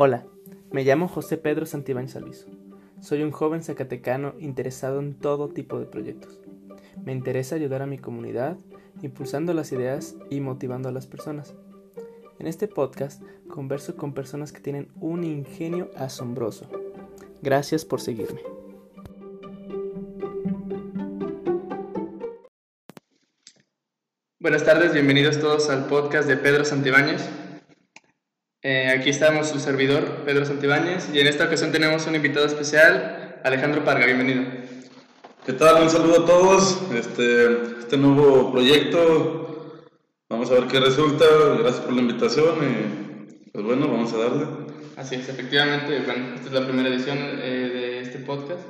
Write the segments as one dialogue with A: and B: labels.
A: Hola, me llamo José Pedro Santibáñez Alviso. Soy un joven zacatecano interesado en todo tipo de proyectos. Me interesa ayudar a mi comunidad, impulsando las ideas y motivando a las personas. En este podcast converso con personas que tienen un ingenio asombroso. Gracias por seguirme. Buenas tardes, bienvenidos todos al podcast de Pedro Santibáñez. Eh, aquí estamos su servidor, Pedro Santibáñez, y en esta ocasión tenemos un invitado especial, Alejandro Parga, bienvenido.
B: ¿Qué tal? Un saludo a todos. Este, este nuevo proyecto, vamos a ver qué resulta. Gracias por la invitación y pues bueno, vamos a darle.
A: Así es, efectivamente, bueno, esta es la primera edición eh, de este podcast.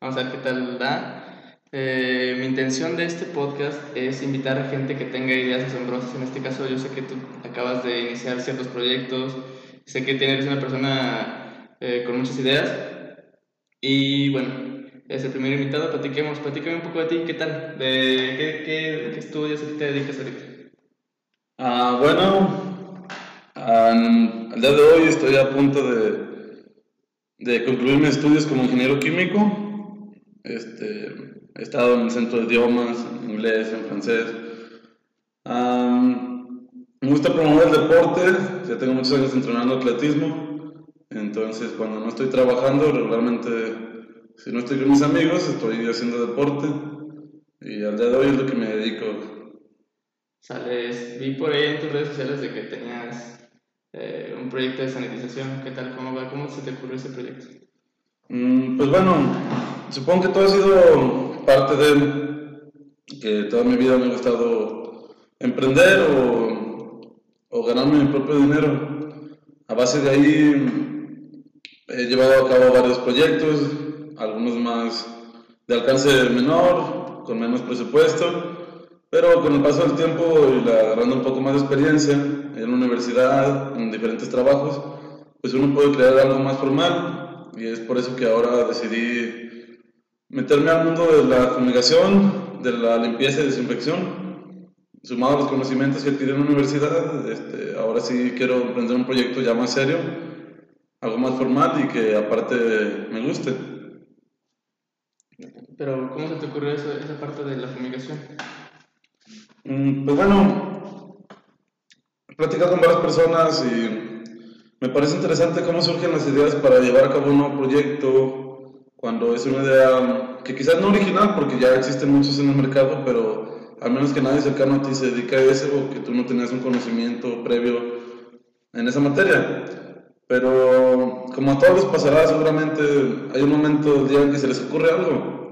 A: Vamos a ver qué tal da. Eh, mi intención de este podcast es invitar a gente que tenga ideas asombrosas. En este caso, yo sé que tú acabas de iniciar ciertos proyectos, sé que eres una persona eh, con muchas ideas. Y bueno, es el primer invitado. Platiquemos, platícame un poco de ti, ¿qué tal? ¿De qué, qué, estudias, a qué te dedicas ahorita?
B: Ah, bueno, al día de hoy estoy a punto de, de concluir mis estudios como ingeniero químico. Este, He estado en el centro de idiomas, en inglés, en francés. me gusta promover el deporte, ya tengo muchos años entrenando atletismo, entonces cuando no estoy trabajando, regularmente, si no estoy con mis amigos, estoy haciendo deporte y al día de hoy es lo que me dedico.
A: Sales, vi por ahí en tus redes sociales de que tenías eh, un proyecto de sanitización, ¿qué tal? ¿Cómo va? ¿Cómo se te ocurrió ese proyecto?
B: Mm, pues bueno, supongo que todo ha sido parte de que toda mi vida me ha gustado emprender o, o ganarme mi propio dinero. A base de ahí he llevado a cabo varios proyectos, algunos más de alcance menor, con menos presupuesto, pero con el paso del tiempo y agarrando un poco más de experiencia en la universidad, en diferentes trabajos, pues uno puede crear algo más formal y es por eso que ahora decidí meterme al mundo de la fumigación, de la limpieza y desinfección, sumado a los conocimientos que adquirí en la universidad, este, ahora sí quiero emprender un proyecto ya más serio, algo más formal y que aparte me guste.
A: Pero, ¿cómo se te ocurrió esa, esa parte de la fumigación?
B: Mm, pues bueno, he platicado con varias personas y me parece interesante cómo surgen las ideas para llevar a cabo un nuevo proyecto, cuando es una idea que quizás no original, porque ya existen muchos en el mercado, pero al menos que nadie cercano a ti se dedica a eso o que tú no tenías un conocimiento previo en esa materia. Pero como a todos pasará, seguramente hay un momento del día en que se les ocurre algo.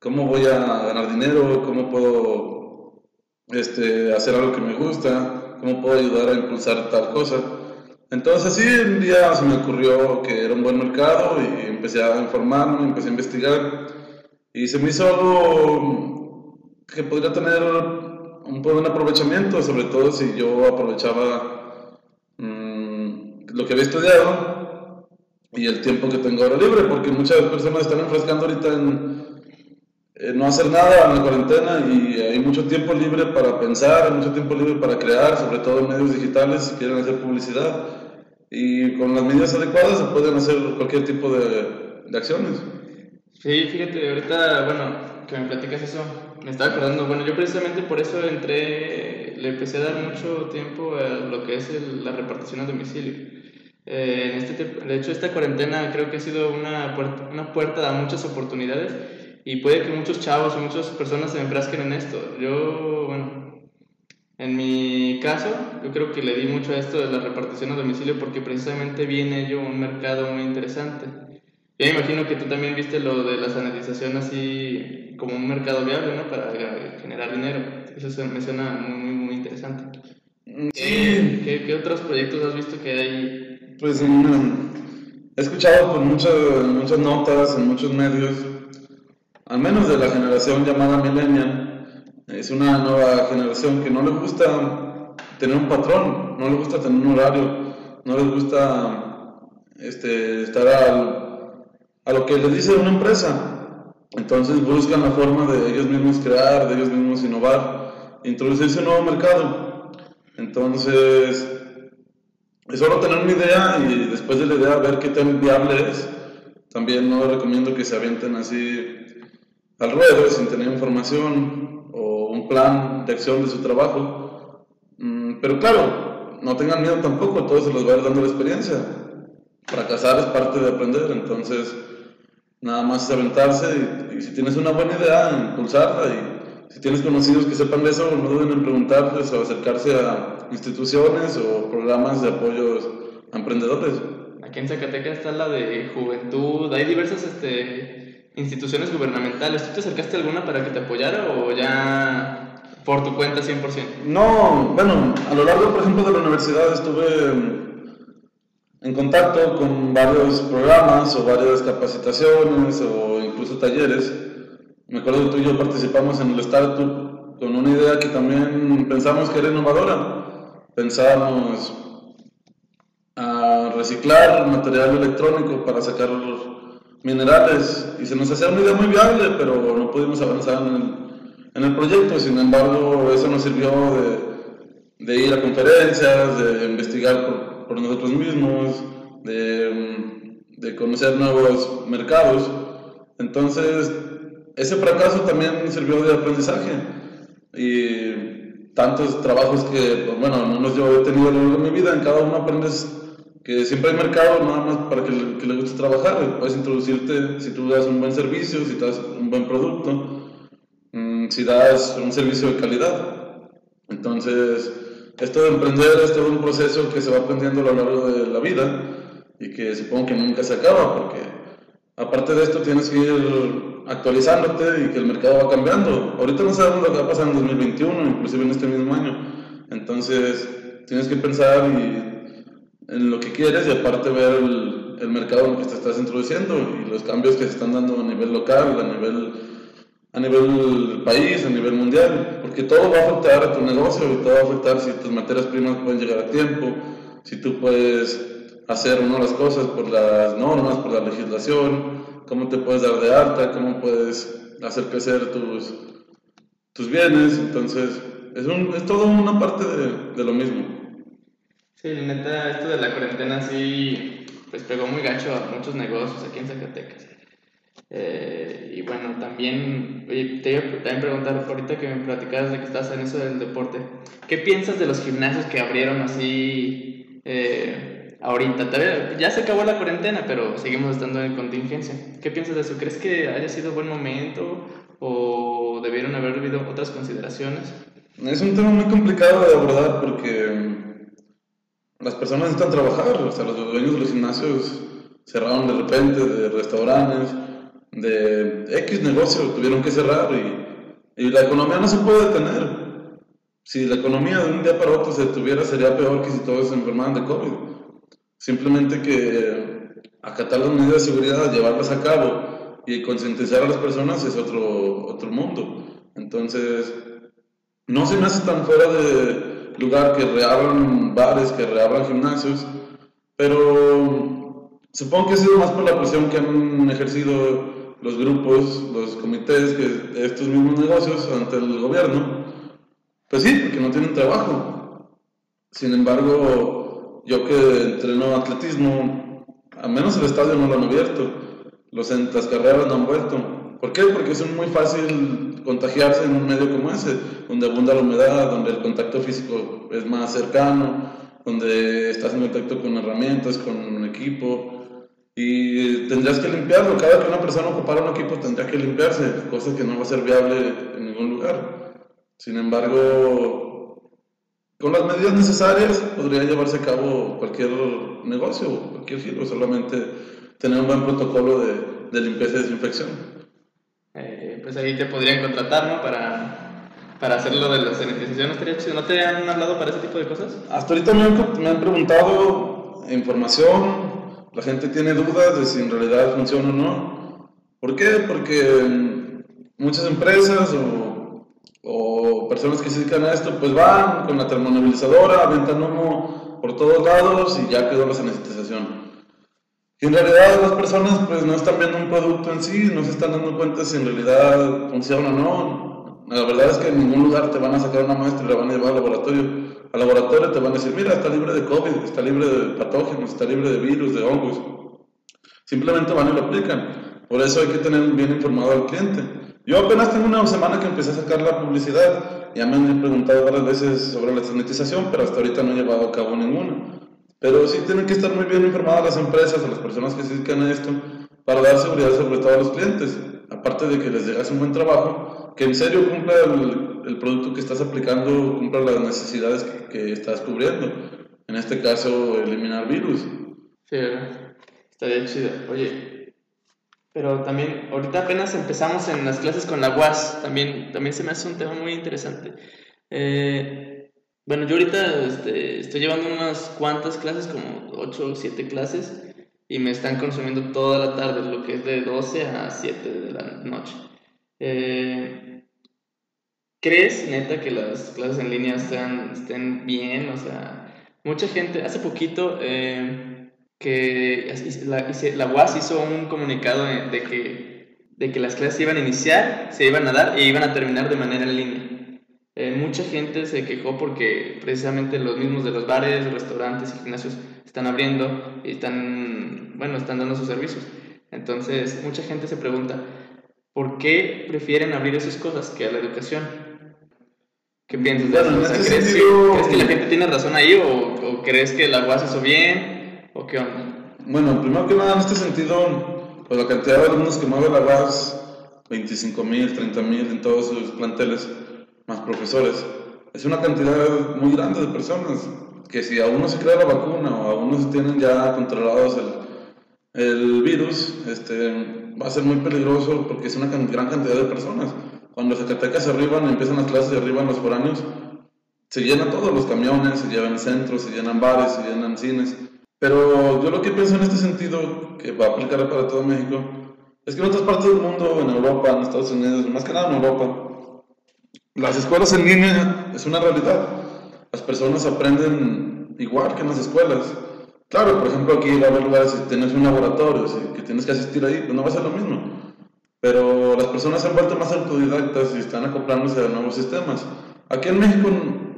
B: ¿Cómo voy a ganar dinero? ¿Cómo puedo este, hacer algo que me gusta? ¿Cómo puedo ayudar a impulsar tal cosa? Entonces sí, un día se me ocurrió que era un buen mercado y empecé a informarme, empecé a investigar. Y se me hizo algo que podría tener un buen aprovechamiento, sobre todo si yo aprovechaba mm, lo que había estudiado y el tiempo que tengo ahora libre, porque muchas personas están enfrascando ahorita en, no hacer nada en la cuarentena y hay mucho tiempo libre para pensar, hay mucho tiempo libre para crear, sobre todo en medios digitales si quieren hacer publicidad y con las medidas adecuadas se pueden hacer cualquier tipo de, de acciones.
A: Sí, fíjate, ahorita, bueno, que me platicas eso, me estaba acordando, bueno, yo precisamente por eso entré, le empecé a dar mucho tiempo a lo que es la repartición a domicilio. Eh, en este, de hecho, esta cuarentena creo que ha sido una puerta, una puerta a muchas oportunidades y puede que muchos chavos o muchas personas se enfrasquen en esto. Yo, bueno, en mi caso, yo creo que le di mucho a esto de la repartición a domicilio porque precisamente viene yo un mercado muy interesante. Yo me imagino que tú también viste lo de la sanitización así como un mercado viable, ¿no? Para generar dinero. Eso me suena muy, muy, interesante.
B: Mm, sí.
A: ¿Qué, ¿Qué, otros proyectos has visto que hay?
B: Pues he escuchado por muchas, muchas notas en muchos medios, al menos de la generación llamada millennial, es una nueva generación que no le gusta tener un patrón, no le gusta tener un horario, no les gusta este, estar a lo que les dice una empresa. Entonces buscan la forma de ellos mismos crear, de ellos mismos innovar, introducirse un nuevo mercado. Entonces, es solo tener una idea y después de la idea ver qué tan viable es. También no recomiendo que se avienten así al ruedo sin tener información plan de acción de su trabajo. Mm, pero claro, no tengan miedo tampoco, todo se los va a ir dando la experiencia. Fracasar es parte de aprender, entonces nada más es aventarse y, y si tienes una buena idea, impulsarla y si tienes conocidos que sepan de eso, no duden en preguntarles o acercarse a instituciones o programas de apoyo a emprendedores.
A: Aquí en Zacatecas está la de juventud, hay diversas este, instituciones gubernamentales. ¿Tú te acercaste a alguna para que te apoyara o ya por tu cuenta 100%?
B: No, bueno, a lo largo, por ejemplo, de la universidad estuve en contacto con varios programas o varias capacitaciones o incluso talleres. Me acuerdo que tú y yo participamos en el startup con una idea que también pensamos que era innovadora. Pensábamos a reciclar material electrónico para sacar minerales y se nos hacía una idea muy viable, pero no pudimos avanzar en el, en el proyecto. Sin embargo, eso nos sirvió de, de ir a conferencias, de investigar por, por nosotros mismos, de, de conocer nuevos mercados. Entonces, ese fracaso también sirvió de aprendizaje. Y tantos trabajos que, bueno, al menos yo he tenido a lo largo de mi vida, en cada uno aprendes que siempre hay mercado nada más para que le, que le guste trabajar. Puedes introducirte si tú das un buen servicio, si das un buen producto, mmm, si das un servicio de calidad. Entonces, esto de emprender es todo un proceso que se va aprendiendo a lo largo de la vida y que supongo que nunca se acaba porque aparte de esto tienes que ir actualizándote y que el mercado va cambiando. Ahorita no sabemos lo que va a pasar en 2021, inclusive en este mismo año. Entonces, tienes que pensar y en lo que quieres y aparte ver el, mercado en el que te estás introduciendo y los cambios que se están dando a nivel local, a nivel, a nivel país, a nivel mundial, porque todo va a afectar a tu negocio y todo va a afectar si tus materias primas pueden llegar a tiempo, si tú puedes hacer o no las cosas por las normas, por la legislación, cómo te puedes dar de alta, cómo puedes hacer crecer tus, tus bienes, entonces es, un, es todo una parte de, de lo mismo.
A: Sí, neta, esto de la cuarentena sí, pues pegó muy gacho a muchos negocios aquí en Zacatecas. Eh, y bueno, también, oye, te iba a también preguntar, ahorita que me platicabas de que estás en eso del deporte, ¿qué piensas de los gimnasios que abrieron así eh, ahorita? Ya se acabó la cuarentena, pero seguimos estando en contingencia. ¿Qué piensas de eso? ¿Crees que haya sido buen momento o debieron haber habido otras consideraciones?
B: Es un tema muy complicado de abordar porque las personas necesitan trabajar, o sea, los dueños de los gimnasios cerraron de repente, de restaurantes, de X negocio, tuvieron que cerrar y, y la economía no se puede detener. Si la economía de un día para otro se detuviera, sería peor que si todos se enfermaran de COVID. Simplemente que acatar las medidas de seguridad, llevarlas a cabo y concientizar a las personas es otro, otro mundo. Entonces, no se me hace tan fuera de, lugar que reabran bares, que reabran gimnasios, pero supongo que ha sido más por la presión que han ejercido los grupos, los comités que estos mismos negocios ante el gobierno. Pues sí, porque no tienen trabajo. Sin embargo, yo que entreno atletismo, al menos el estadio no lo han abierto, los, las carreras no han vuelto. ¿Por qué? Porque es muy fácil contagiarse en un medio como ese, donde abunda la humedad, donde el contacto físico es más cercano, donde estás en contacto con herramientas, con un equipo, y tendrías que limpiarlo. Cada que una persona ocupara un equipo tendría que limpiarse, cosa que no va a ser viable en ningún lugar. Sin embargo, con las medidas necesarias podría llevarse a cabo cualquier negocio, cualquier giro, solamente tener un buen protocolo de, de limpieza y desinfección
A: pues ahí te podrían contratar, ¿no? Para, para hacer lo de la sanitización. ¿No te han hablado para ese tipo de cosas?
B: Hasta ahorita me han, me han preguntado información, la gente tiene dudas de si en realidad funciona o no. ¿Por qué? Porque muchas empresas o, o personas que se dedican a esto, pues van con la termomovilizadora, aventan humo por todos lados y ya quedó la sanitización. Y en realidad las personas pues no están viendo un producto en sí, no se están dando cuenta si en realidad funciona o no. La verdad es que en ningún lugar te van a sacar una muestra y la van a llevar al laboratorio. Al laboratorio te van a decir, mira, está libre de COVID, está libre de patógenos, está libre de virus, de hongos. Simplemente van y lo aplican. Por eso hay que tener bien informado al cliente. Yo apenas tengo una semana que empecé a sacar la publicidad. Ya me han preguntado varias veces sobre la sanitización, pero hasta ahorita no he llevado a cabo ninguna. Pero sí tienen que estar muy bien informadas las empresas o las personas que se dedican a esto para dar seguridad sobre todo a los clientes. Aparte de que les llegas un buen trabajo, que en serio cumpla el, el producto que estás aplicando, cumpla las necesidades que, que, estás cubriendo. En este caso, eliminar virus.
A: Sí, estaría chido. Oye, pero también, ahorita apenas empezamos en las clases con la UAS, también, también se me hace un tema muy interesante. Eh, bueno, yo ahorita este, estoy llevando unas cuantas clases, como 8 o 7 clases, y me están consumiendo toda la tarde, lo que es de 12 a 7 de la noche. Eh, ¿Crees, neta, que las clases en línea estén, estén bien? O sea, mucha gente, hace poquito eh, que la, la UAS hizo un comunicado de, que, de que las clases iban a iniciar, se iban a dar e iban a terminar de manera en línea. Eh, mucha gente se quejó porque precisamente los mismos de los bares, restaurantes y gimnasios están abriendo y están, bueno, están dando sus servicios. Entonces, mucha gente se pregunta, ¿por qué prefieren abrir esas cosas que a la educación? ¿Qué piensas de eso? Este ¿crees, que, la gente tiene razón ahí o, crees que la UAS hizo bien o qué onda?
B: Bueno, primero que nada, en este sentido, pues la cantidad de alumnos que mueve la UAS, 25 mil, 30 mil en todos sus planteles, más profesores, es una cantidad muy grande de personas que si aún no se crea la vacuna o aún no se tienen ya controlados el, el virus, este, va a ser muy peligroso porque es una gran cantidad de personas. Cuando Zacatecas se arriban, empiezan las clases de arriba en los foráneos, se llenan todos los camiones, se llenan centros, se llenan bares, se llenan cines. Pero yo lo que pienso en este sentido, que va a aplicar para todo México, es que en otras partes del mundo, en Europa, en Estados Unidos, más que nada en Europa, las escuelas en línea es una realidad las personas aprenden igual que en las escuelas. Claro, por ejemplo, aquí va a haber lugares, si tienes un laboratorio, si, que tienes que asistir ahí, pues no va a ser lo mismo. Pero las personas se han vuelto más autodidactas y están acoplándose a nuevos sistemas. Aquí en México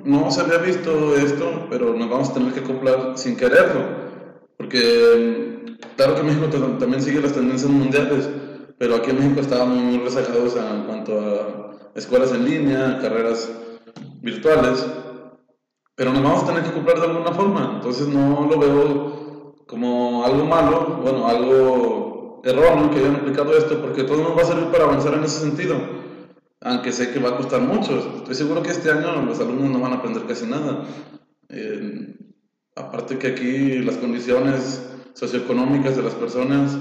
B: no se había visto esto, pero nos vamos a tener que acoplar sin quererlo. Porque claro que México también sigue las tendencias mundiales, pero aquí en México estábamos muy rezagados en cuanto a escuelas en línea, carreras virtuales pero nos vamos a tener que comprar de alguna forma. Entonces no lo veo como algo malo, bueno, algo erróneo que hayan aplicado esto, porque todo nos va a servir para avanzar en ese sentido. Aunque sé que va a costar mucho. Estoy seguro que este año los alumnos no van a aprender casi nada. Eh, aparte que aquí las condiciones socioeconómicas de las personas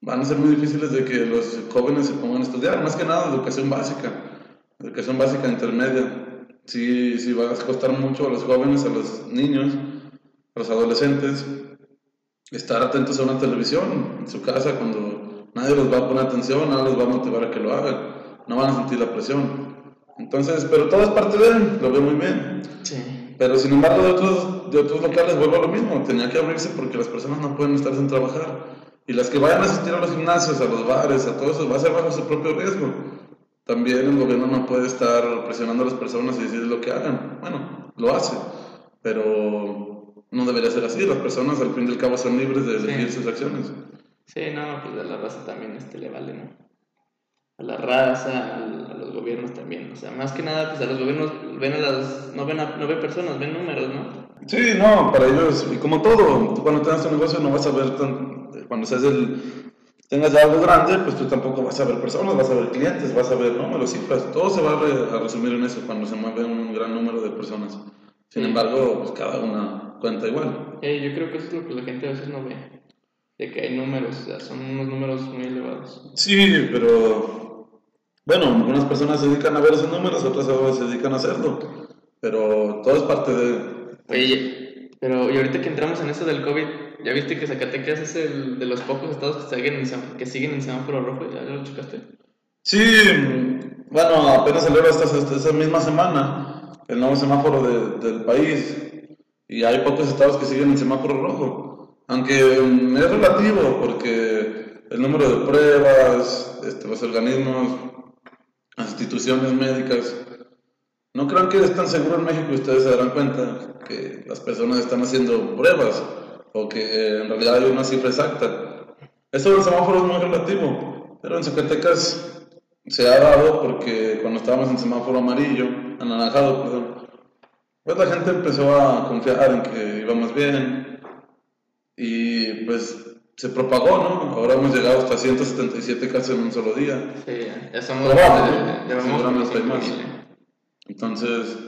B: van a ser muy difíciles de que los jóvenes se pongan a estudiar, más que nada educación básica, educación básica intermedia sí, sí va a costar mucho a los jóvenes, a los niños, a los adolescentes, estar atentos a una televisión en su casa cuando nadie los va a poner atención, nadie los va a motivar a que lo hagan, no van a sentir la presión. Entonces, pero todo es parte de él, lo veo muy bien. Sí. Pero sin embargo, de otros, de otros locales vuelvo a lo mismo, tenía que abrirse porque las personas no pueden estar sin trabajar. Y las que vayan a asistir a los gimnasios, a los bares, a todo eso, va a ser bajo su propio riesgo también el gobierno no puede estar presionando a las personas y decirles lo que hagan. Bueno, lo hace, pero no debería ser así. Las personas al fin y al cabo son libres de elegir sus acciones.
A: Sí, no, pues a la raza también este le vale, ¿no? A la raza, a, los gobiernos también. O sea, más que nada, pues a los gobiernos ven a las, no ven, a, no ven personas, ven números, ¿no?
B: Sí, no, para ellos, y como todo, cuando tengas tu negocio no vas a ver, tan, cuando seas el tengas ya algo grande, pues tú tampoco vas a ver personas, vas a ver clientes, vas a ver números, cifras, todo se va a, resumir en eso cuando se mueve un gran número de personas. Sin embargo, pues cada una cuenta igual.
A: Eh, yo creo que eso es lo que la gente a veces no ve, de que hay números, o sea, son unos números muy elevados.
B: Sí, pero bueno, algunas personas se dedican a ver esos números, otras se dedican a hacerlo, pero todo es parte de...
A: Oye, pero y ahorita que entramos en eso del COVID, ¿Ya viste que Zacatecas es el de los pocos estados que siguen en, que siguen en semáforo rojo? ¿Ya, lo checaste?
B: Sí, bueno, apenas salió esta, esta, misma semana el nuevo semáforo de, del país y hay pocos estados que siguen en semáforo rojo. Aunque mm, es relativo porque el número de pruebas, este, los organismos las instituciones médicas. No crean que es tan seguro en México, ustedes se darán cuenta que las personas están haciendo pruebas o que en realidad hay una cifra exacta. Eso del semáforo es muy relativo, pero en Zacatecas se ha dado porque cuando estábamos en semáforo amarillo, anaranjado, perdón, pues la gente empezó a confiar en que íbamos bien y pues se propagó, ¿no? Ahora hemos llegado hasta 177 casos en un solo día.
A: Sí, ya somos... Seguramente
B: hay más. Entonces,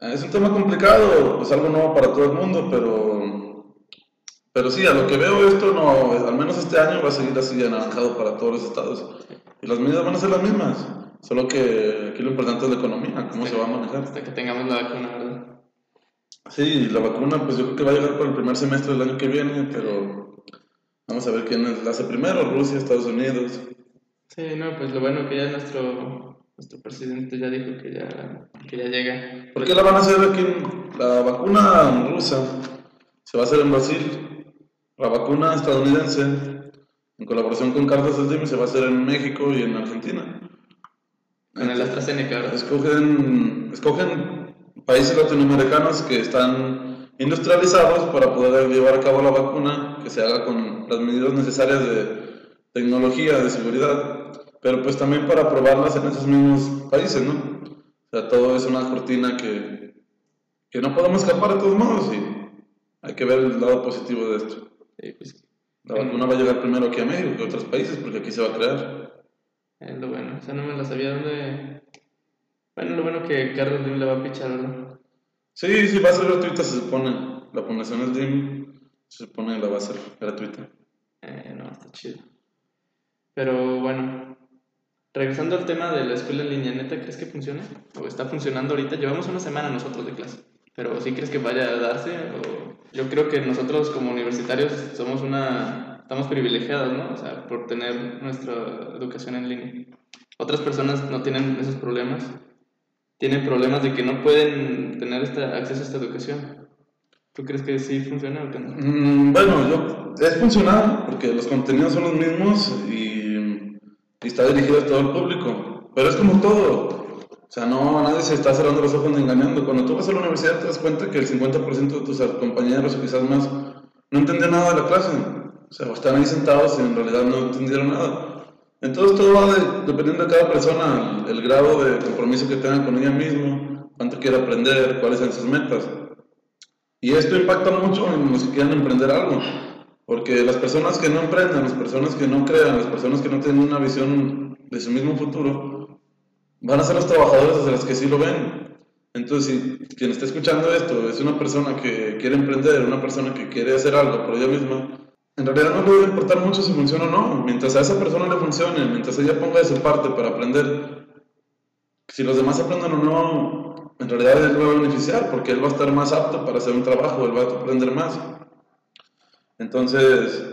B: es un tema complicado, es algo nuevo para todo el mundo, pero, pero sí, a lo que veo esto, no, al menos este año va a seguir así anaranjado para todos los estados. Y las medidas van a ser las mismas, solo que aquí lo importante es la economía, cómo se va a manejar.
A: Hasta que tengamos la vacuna, ¿verdad?
B: Sí, la vacuna pues yo creo que va a llegar por el primer semestre del año que viene, pero vamos a ver quién la hace primero, Rusia, Estados Unidos.
A: Sí, no, pues lo bueno que ya nuestro, nuestro presidente ya dijo que ya, que ya llega.
B: ¿Por qué la van a hacer aquí? La vacuna rusa se va a hacer en Brasil, la vacuna estadounidense en colaboración con Carlos Slim se va a hacer en México y en Argentina.
A: En el AstraZeneca,
B: Escogen, escogen países latinoamericanos que están industrializados para poder llevar a cabo la vacuna, que se haga con las medidas necesarias de tecnología, de seguridad, pero pues también para probarlas en esos mismos países, ¿no? O sea, todo es una cortina que, que no podemos escapar de todos modos y hay que ver el lado positivo de esto.
A: Pues,
B: la vacuna va a llegar primero aquí a México que a otros países porque aquí se va a crear.
A: Es lo bueno, o sea, no me la sabía dónde bueno, lo bueno que Carlos Slim le va a pichar, ¿no?
B: Sí, sí, va a ser gratuita, se supone. La Fundación Slim se supone que la va a ser gratuita.
A: Eh, no, está chido. Pero bueno, regresando al tema de la escuela en línea, ¿neta crees que funcione? ¿O está funcionando ahorita? Llevamos una semana nosotros de clase. Pero ¿sí crees que vaya a darse? O yo creo que nosotros como universitarios somos una... Estamos privilegiados, ¿no? O sea, por tener nuestra educación en línea. Otras personas no tienen esos problemas tienen problemas de que no pueden tener este acceso a esta educación. ¿Tú crees que sí funciona o qué no?
B: Mm, bueno, yo, es funcional porque los contenidos son los mismos y, y, está dirigido a todo el público. Pero es como todo. O sea, no, nadie se está cerrando los ojos ni engañando. Cuando tú vas a la universidad te das cuenta que el 50% de tus compañeros o quizás más no entendían nada de la clase. O sea, están ahí sentados y en realidad no entendieron nada. Entonces todo va dependiendo de cada persona, el, grado de compromiso que tenga con ella misma, cuánto quiere aprender, cuáles son sus metas. Y esto impacta mucho en los que quieran emprender algo, porque las personas que no emprenden, las personas que no crean, las personas que no tienen una visión de su mismo futuro, van a ser los trabajadores de los que sí lo ven. Entonces, si quien está escuchando esto es una persona que quiere emprender, una persona que quiere hacer algo por ella misma, en realidad no le debe importar mucho si funciona o no. Mientras a esa persona le funcione, mientras ella ponga de su parte para aprender, si los demás aprendan o no, en realidad él va a beneficiar porque él va a estar más apto para hacer un trabajo, él va a aprender más. Entonces,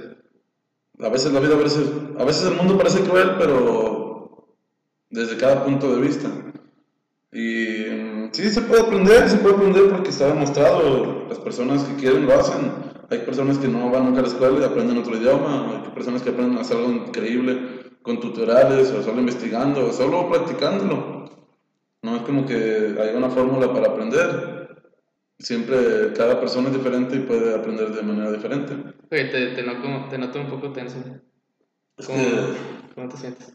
B: a veces la vida, a veces, a veces el mundo parece cruel, pero desde cada punto de vista. Y mm, sí, se puede aprender, se puede aprender porque está demostrado, las personas que quieren lo hacen hay personas que no van nunca a la escuela y aprenden otro idioma, hay personas que aprenden a hacer algo increíble con tutoriales o solo investigando o solo practicándolo. No es como que hay una fórmula para aprender. Siempre cada persona es diferente y puede aprender de manera diferente.
A: Oye, te, te, noto, te noto un poco tenso. ¿Cómo, ¿cómo te sientes?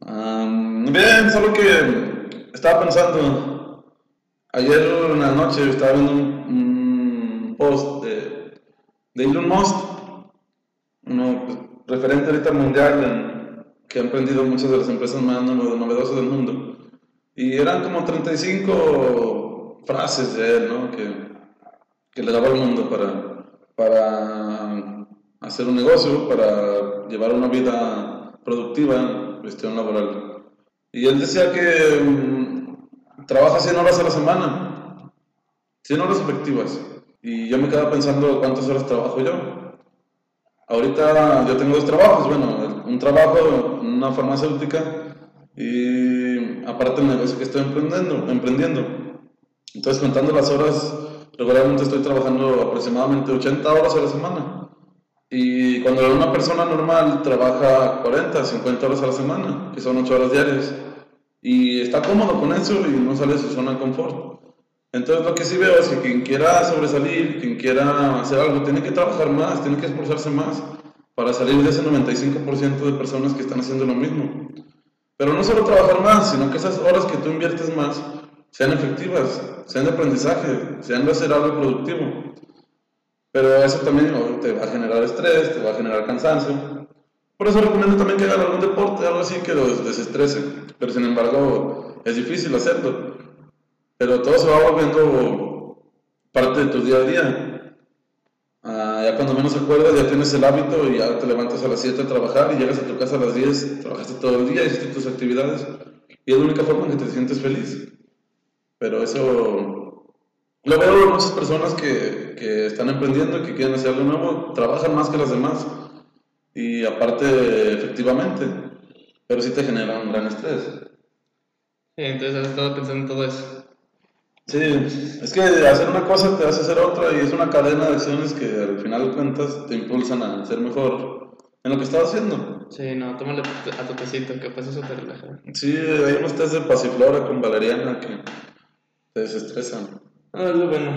B: Bien, solo que estaba pensando, ayer en la noche estaba viendo un post de de Elon Musk, uno referente ahorita mundial que ha emprendido muchas de las empresas más novedosas del mundo. Y eran como 35 frases de él, ¿no? Que, que le daba al mundo para, para hacer un negocio, para llevar una vida productiva cuestión laboral. Y él decía que mm, trabaja 100 horas a la semana, 100 horas efectivas. Y yo me quedaba pensando cuántas horas trabajo yo. Ahorita yo tengo dos trabajos, bueno, un trabajo en una farmacéutica y aparte el negocio que estoy emprendiendo, emprendiendo. Entonces contando las horas, regularmente estoy trabajando aproximadamente 80 horas a la semana. Y cuando una persona normal trabaja 40, 50 horas a la semana, que son 8 horas diarias, y está cómodo con eso y no sale de su zona de confort. Entonces lo que sí veo es que quien quiera sobresalir, quien quiera hacer algo, tiene que trabajar más, tiene que esforzarse más para salir de ese 95% de personas que están haciendo lo mismo. Pero no solo trabajar más, sino que esas horas que tú inviertes más sean efectivas, sean de aprendizaje, sean de hacer algo productivo. Pero eso también te va a generar estrés, te va a generar cansancio. Por eso recomiendo también que hagan algún deporte, algo así que los desestrese. Pero sin embargo, es difícil hacerlo. Pero todo se va volviendo parte de tu día a día. Ah, ya cuando menos acuerdas, ya tienes el hábito y ya te levantas a las 7 a trabajar y llegas a tu casa a las 10, trabajaste todo el día, hiciste tus actividades. Y es la única forma en que te sientes feliz. Pero eso lo veo en muchas personas que, que están emprendiendo, que quieren hacer algo nuevo, trabajan más que las demás. Y aparte, efectivamente, pero sí te genera un gran estrés.
A: Sí, entonces has estado pensando en todo eso.
B: Sí, es que hacer una cosa te hace hacer otra y es una cadena de acciones que al final de cuentas te impulsan a ser mejor en lo que estás haciendo.
A: Sí, no, tómale a tu pesito, capaz eso te relaja.
B: Sí, hay unos test de pasiflora con valeriana que te desestresan.
A: Ah, es lo bueno.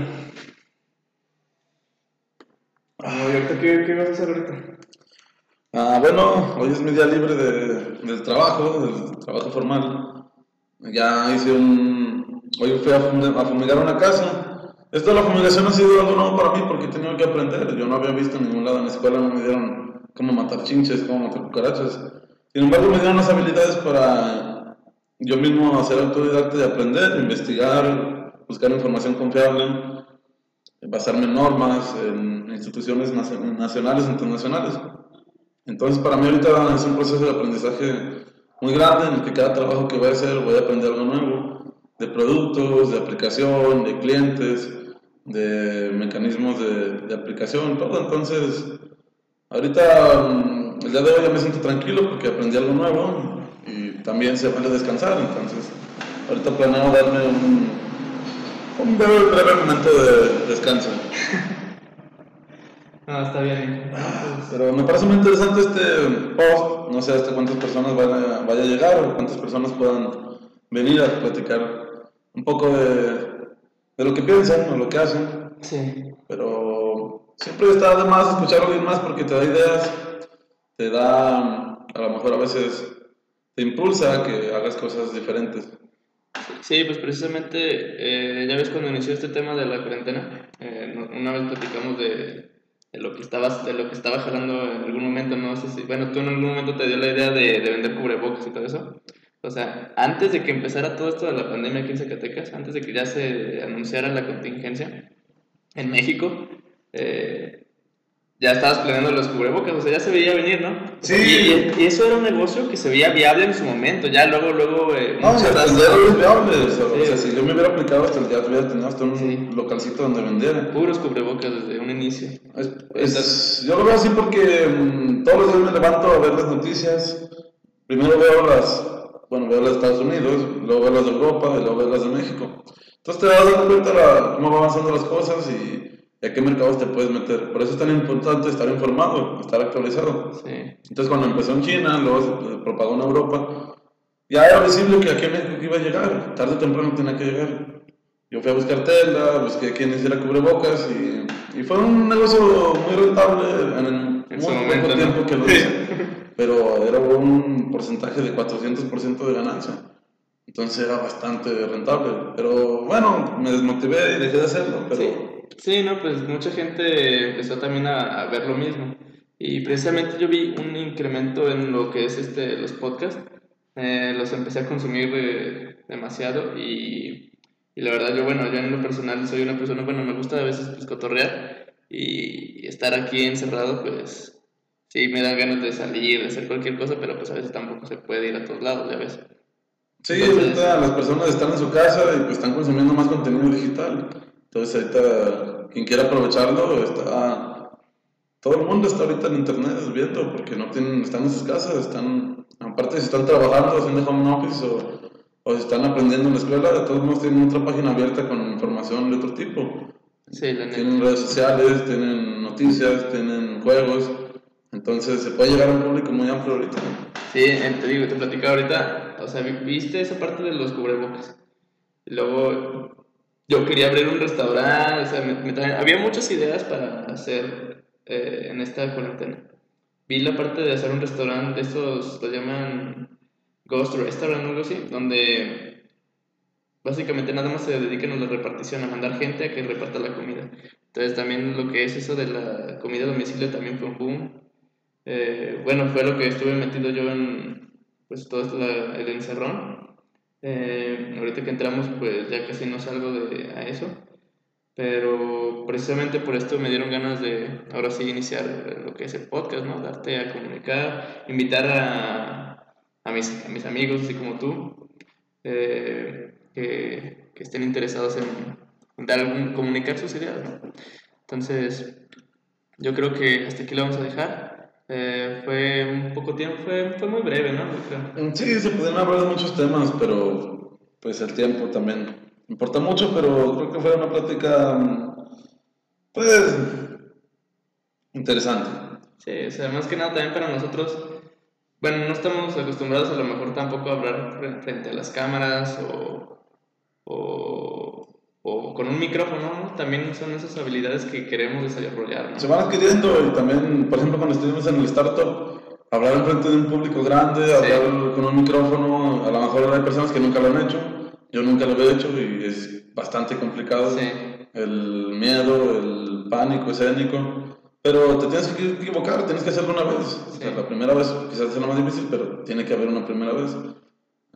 A: Ah, ¿y ahorita qué, qué vas a hacer ahorita?
B: Ah, bueno, hoy es mi día libre de, del trabajo, del trabajo formal. Ya hice un... Hoy fui a, fumigar una casa. Esto de la fumigación ha sido algo nuevo para mí porque he tenido que aprender. Yo no había visto en ningún lado en la escuela, no me dieron cómo matar chinches, cómo matar cucarachas. Sin embargo, me dieron las habilidades para yo mismo hacer autodidacta de aprender, investigar, buscar información confiable, basarme en normas, en instituciones nacionales e internacionales. Entonces, para mí ahorita es un proceso de aprendizaje muy grande en el que cada trabajo que voy a hacer voy a aprender algo nuevo, de productos, de aplicación, de clientes, de mecanismos de, de aplicación, todo. Entonces, ahorita, mm, el día de hoy ya me siento tranquilo porque aprendí algo nuevo y también se puede descansar. Entonces, ahorita planeo darme un, un breve, breve momento de descanso.
A: Ah, está bien.
B: Pero me parece muy interesante este post. No sé hasta cuántas personas van a, vaya a llegar o cuántas personas puedan venir a platicar un poco de, de lo que piensan o lo que hacen.
A: Sí.
B: Pero siempre está de más escuchar a alguien más porque te da ideas, te da, a lo mejor a veces te impulsa a que hagas cosas diferentes.
A: Sí, pues precisamente, eh, ya ves cuando inició este tema de la cuarentena, eh, una vez platicamos de, lo que estabas de lo que estaba jalando en algún momento no sé si bueno tú en algún momento te dio la idea de, de vender cubrebocas y todo eso. O sea antes de que empezara todo esto de la pandemia aquí en Zacatecas antes de que ya se anunciara la contingencia en México eh, ya estabas planeando los cubrebocas, o sea, ya se veía venir, ¿no?
B: Sí.
A: Y, eso era un negocio que se veía viable en su momento, ya luego, luego... Eh,
B: no, hasta el día es viable, o sea, si yo me hubiera aplicado hasta el día, hubiera tenido hasta un localcito donde vendiera.
A: Puros cubrebocas desde un inicio.
B: yo lo veo así porque mm, todos los días me levanto a ver las noticias, primero veo las, bueno, veo las de Estados Unidos, luego veo las de Europa y luego veo las de México. Entonces te das cuenta de cómo van avanzando las cosas y ¿Y a qué mercados te puedes meter? Por eso es tan importante estar informado, estar actualizado.
A: Sí.
B: Entonces, cuando empezó en China, luego se propagó en Europa, ya era visible que a México iba a llegar. Tarde o temprano tenía que llegar. Yo fui a buscar tela, busqué quién hiciera cubrebocas y, y fue un negocio muy rentable en,
A: En
B: muy
A: su
B: poco
A: momento,
B: tiempo
A: ¿no?
B: que lo hice. Pero era un porcentaje de 400% de ganancia. Entonces era bastante rentable. Pero bueno, me desmotivé y dejé de hacerlo. Pero
A: Sí. Sí, no, pues mucha gente empezó también a, ver lo mismo. Y precisamente yo vi un incremento en lo que es este, los podcasts. Eh, los empecé a consumir eh, demasiado y, y la verdad yo, bueno, yo en lo personal soy una persona, bueno, me gusta a veces pues, cotorrear y estar aquí encerrado, pues sí, me dan ganas de salir, de hacer cualquier cosa, pero pues a veces tampoco se puede ir a todos lados, ya ves.
B: Sí,
A: Entonces-
B: ahorita las personas están en su casa y pues están consumiendo más contenido digital. Entonces ahorita quien quiera aprovecharlo está... Todo el mundo está ahorita en internet viendo porque no tienen, están en sus casas, están, aparte si están trabajando, haciendo home office o, o si están aprendiendo en la escuela, de todos modos tienen otra página abierta con información de otro tipo.
A: Sí, la neta.
B: Tienen redes sociales, tienen noticias, tienen juegos. Entonces se puede llegar a un público muy amplio ahorita.
A: Sí, te digo, te platicaba ahorita, o sea, viste esa parte de los cubrebocas. Luego yo quería abrir un restaurante, o sea, había muchas ideas para hacer eh, en esta cuarentena. Vi la parte de hacer un restaurante, estos lo llaman Ghost Restaurant o algo así, donde básicamente nada más se dedican a la repartición, a mandar gente a que reparta la comida. Entonces también lo que es eso de la comida a domicilio también fue un boom. Eh, bueno, fue lo que estuve metido yo en pues todo el encerrón. Eh, ahorita que entramos, pues ya casi no salgo de, a eso. Pero precisamente por esto me dieron ganas de ahora sí iniciar lo que es el podcast, ¿no? Darte a comunicar, invitar a, a, mis, a mis amigos, así como tú, eh, que, que, estén interesados en, dar algún, comunicar sus ideas, ¿no? Entonces, yo creo que hasta aquí lo vamos a dejar. Eh, fue un poco tiempo, fue, fue muy breve, ¿no?
B: Sí, se pudieron hablar de muchos temas, pero pues el tiempo también importa mucho, pero creo que fue una plática, pues, interesante.
A: Sí, o sea, más que nada también para nosotros, bueno, no estamos acostumbrados a lo mejor tampoco a hablar frente a las cámaras o, o o con un micrófono, también son esas habilidades que queremos desarrollar.
B: Se van adquiriendo y también, por ejemplo, cuando estuvimos en el startup, hablar en frente de un público grande, hablar con un micrófono, a lo mejor hay personas que nunca lo han hecho, yo nunca lo he hecho y es bastante complicado. El miedo, el pánico escénico. Pero te tienes que equivocar, tienes que hacerlo una vez. la primera vez quizás sea lo más difícil, pero tiene que haber una primera vez.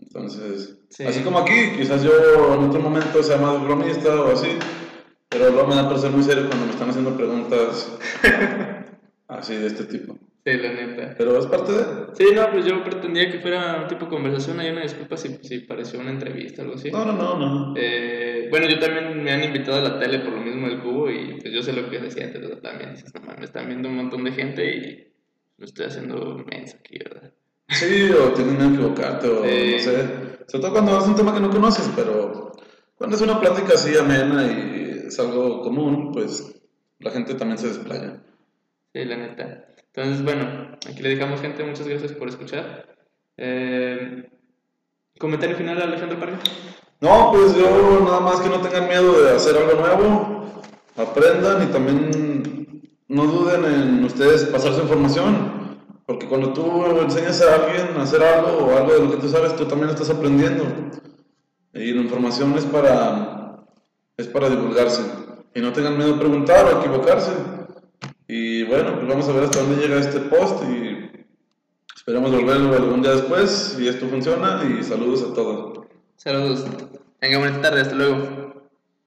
B: Entonces, así como aquí, quizás yo en otro momento sea más bromista o así, pero luego me da por ser muy serio cuando me están haciendo preguntas así de este tipo.
A: Sí, la neta.
B: Pero es parte de...
A: Sí, no, pues yo pretendía que fuera un tipo de conversación. Hay una disculpa si, si pareció una entrevista o algo así.
B: No, no, no, no.
A: Eh, bueno, yo también me han invitado a la tele por lo mismo del cubo y pues yo sé lo que decía antes, también dices, no me están viendo un montón de gente y lo estoy haciendo mensa aquí, ¿verdad?
B: Sí, o tienes que equivocarte, o no sé. Sobre todo cuando es un tema que no conoces, pero cuando es una plática así amena y es algo común, pues la gente también se desplaya.
A: Sí, la neta. Entonces, bueno, aquí le dejamos, gente. Muchas gracias por escuchar. Eh, ¿Comentario final, Alejandro Parga?
B: No, pues yo nada más que no tengan miedo de hacer algo nuevo, aprendan y también no duden en ustedes pasar su información porque cuando tú enseñas a alguien a hacer algo o algo de lo que tú sabes, tú también estás aprendiendo. Y la información es para, es para divulgarse. Y no tengan miedo de preguntar o equivocarse. Y bueno, pues vamos a ver hasta dónde llega este post y esperamos volverlo algún día después si esto funciona. Y saludos a todos.
A: Saludos. Tengan buena tarde. Hasta luego.